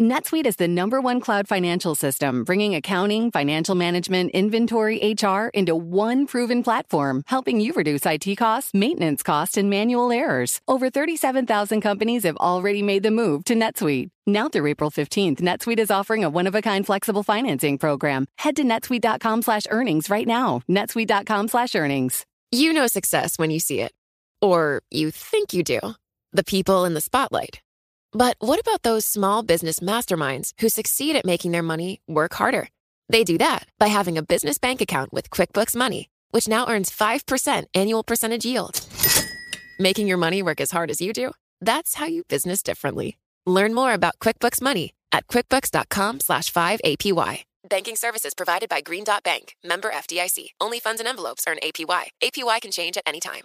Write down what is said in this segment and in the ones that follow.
NetSuite is the number one cloud financial system, bringing accounting, financial management, inventory, HR into one proven platform, helping you reduce IT costs, maintenance costs, and manual errors. Over 37,000 companies have already made the move to NetSuite. Now through April 15th, NetSuite is offering a one-of-a-kind flexible financing program. Head to netsuite.com slash earnings right now. netsuite.com slash earnings. You know success when you see it. Or you think you do. The people in the spotlight but what about those small business masterminds who succeed at making their money work harder? They do that by having a business bank account with QuickBooks Money, which now earns 5% annual percentage yield. Making your money work as hard as you do? That's how you business differently. Learn more about QuickBooks Money at quickbooks.com slash 5APY. Banking services provided by Green Dot Bank, member FDIC. Only funds and envelopes earn APY. APY can change at any time.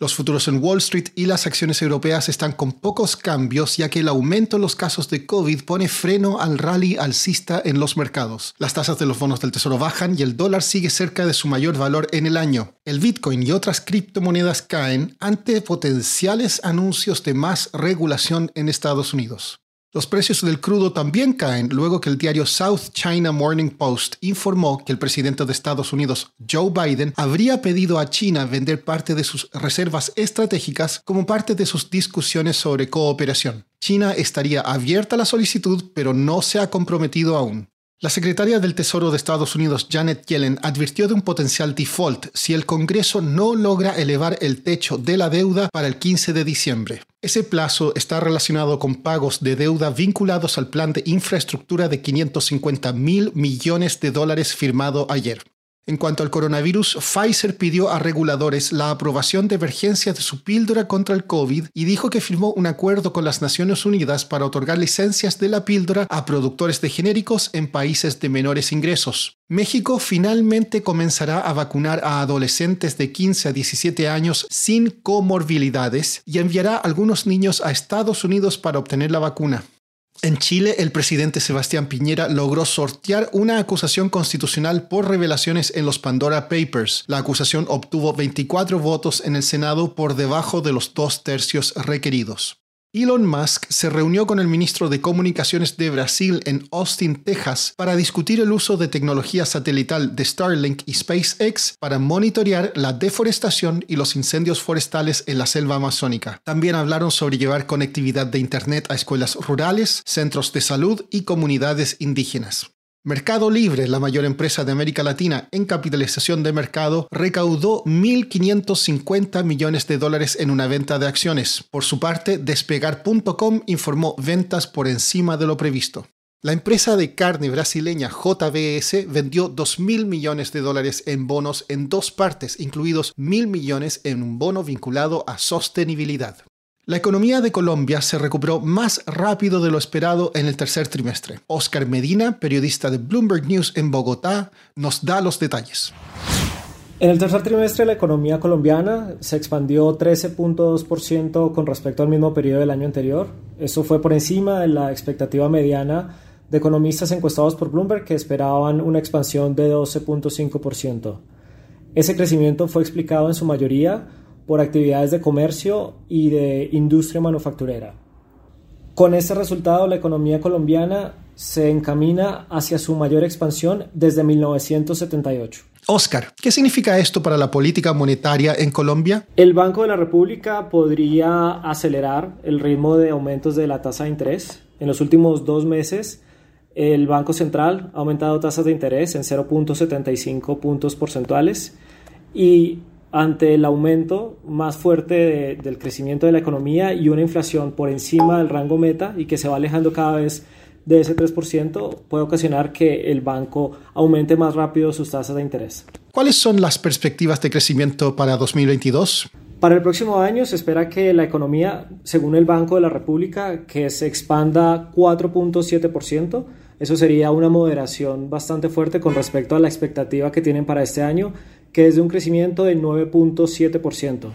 Los futuros en Wall Street y las acciones europeas están con pocos cambios ya que el aumento en los casos de COVID pone freno al rally alcista en los mercados. Las tasas de los bonos del tesoro bajan y el dólar sigue cerca de su mayor valor en el año. El Bitcoin y otras criptomonedas caen ante potenciales anuncios de más regulación en Estados Unidos. Los precios del crudo también caen luego que el diario South China Morning Post informó que el presidente de Estados Unidos, Joe Biden, habría pedido a China vender parte de sus reservas estratégicas como parte de sus discusiones sobre cooperación. China estaría abierta a la solicitud, pero no se ha comprometido aún. La secretaria del Tesoro de Estados Unidos, Janet Yellen, advirtió de un potencial default si el Congreso no logra elevar el techo de la deuda para el 15 de diciembre. Ese plazo está relacionado con pagos de deuda vinculados al plan de infraestructura de 550 mil millones de dólares firmado ayer. En cuanto al coronavirus, Pfizer pidió a reguladores la aprobación de emergencia de su píldora contra el COVID y dijo que firmó un acuerdo con las Naciones Unidas para otorgar licencias de la píldora a productores de genéricos en países de menores ingresos. México finalmente comenzará a vacunar a adolescentes de 15 a 17 años sin comorbilidades y enviará algunos niños a Estados Unidos para obtener la vacuna. En Chile, el presidente Sebastián Piñera logró sortear una acusación constitucional por revelaciones en los Pandora Papers. La acusación obtuvo 24 votos en el Senado por debajo de los dos tercios requeridos. Elon Musk se reunió con el ministro de Comunicaciones de Brasil en Austin, Texas, para discutir el uso de tecnología satelital de Starlink y SpaceX para monitorear la deforestación y los incendios forestales en la selva amazónica. También hablaron sobre llevar conectividad de Internet a escuelas rurales, centros de salud y comunidades indígenas. Mercado Libre, la mayor empresa de América Latina en capitalización de mercado, recaudó 1.550 millones de dólares en una venta de acciones. Por su parte, despegar.com informó ventas por encima de lo previsto. La empresa de carne brasileña JBS vendió 2.000 millones de dólares en bonos en dos partes, incluidos 1.000 millones en un bono vinculado a sostenibilidad. La economía de Colombia se recuperó más rápido de lo esperado en el tercer trimestre. Oscar Medina, periodista de Bloomberg News en Bogotá, nos da los detalles. En el tercer trimestre la economía colombiana se expandió 13.2% con respecto al mismo periodo del año anterior. Eso fue por encima de la expectativa mediana de economistas encuestados por Bloomberg que esperaban una expansión de 12.5%. Ese crecimiento fue explicado en su mayoría por actividades de comercio y de industria manufacturera. Con este resultado, la economía colombiana se encamina hacia su mayor expansión desde 1978. Oscar, ¿qué significa esto para la política monetaria en Colombia? El Banco de la República podría acelerar el ritmo de aumentos de la tasa de interés En los últimos dos meses, el Banco Central ha aumentado tasas de interés en 0.75 puntos porcentuales y ante el aumento más fuerte del crecimiento de la economía y una inflación por encima del rango meta y que se va alejando cada vez de ese 3%, puede ocasionar que el banco aumente más rápido sus tasas de interés. ¿Cuáles son las perspectivas de crecimiento para 2022? Para el próximo año se espera que la economía, según el Banco de la República, que se expanda 4.7%. Eso sería una moderación bastante fuerte con respecto a la expectativa que tienen para este año, que es de un crecimiento del 9.7%.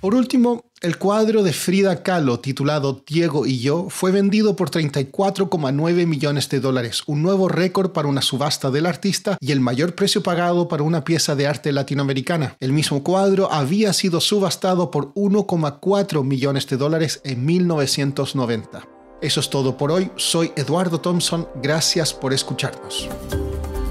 Por último, el cuadro de Frida Kahlo titulado Diego y yo fue vendido por 34,9 millones de dólares, un nuevo récord para una subasta del artista y el mayor precio pagado para una pieza de arte latinoamericana. El mismo cuadro había sido subastado por 1,4 millones de dólares en 1990. Eso es todo por hoy. Soy Eduardo Thompson. Gracias por escucharnos.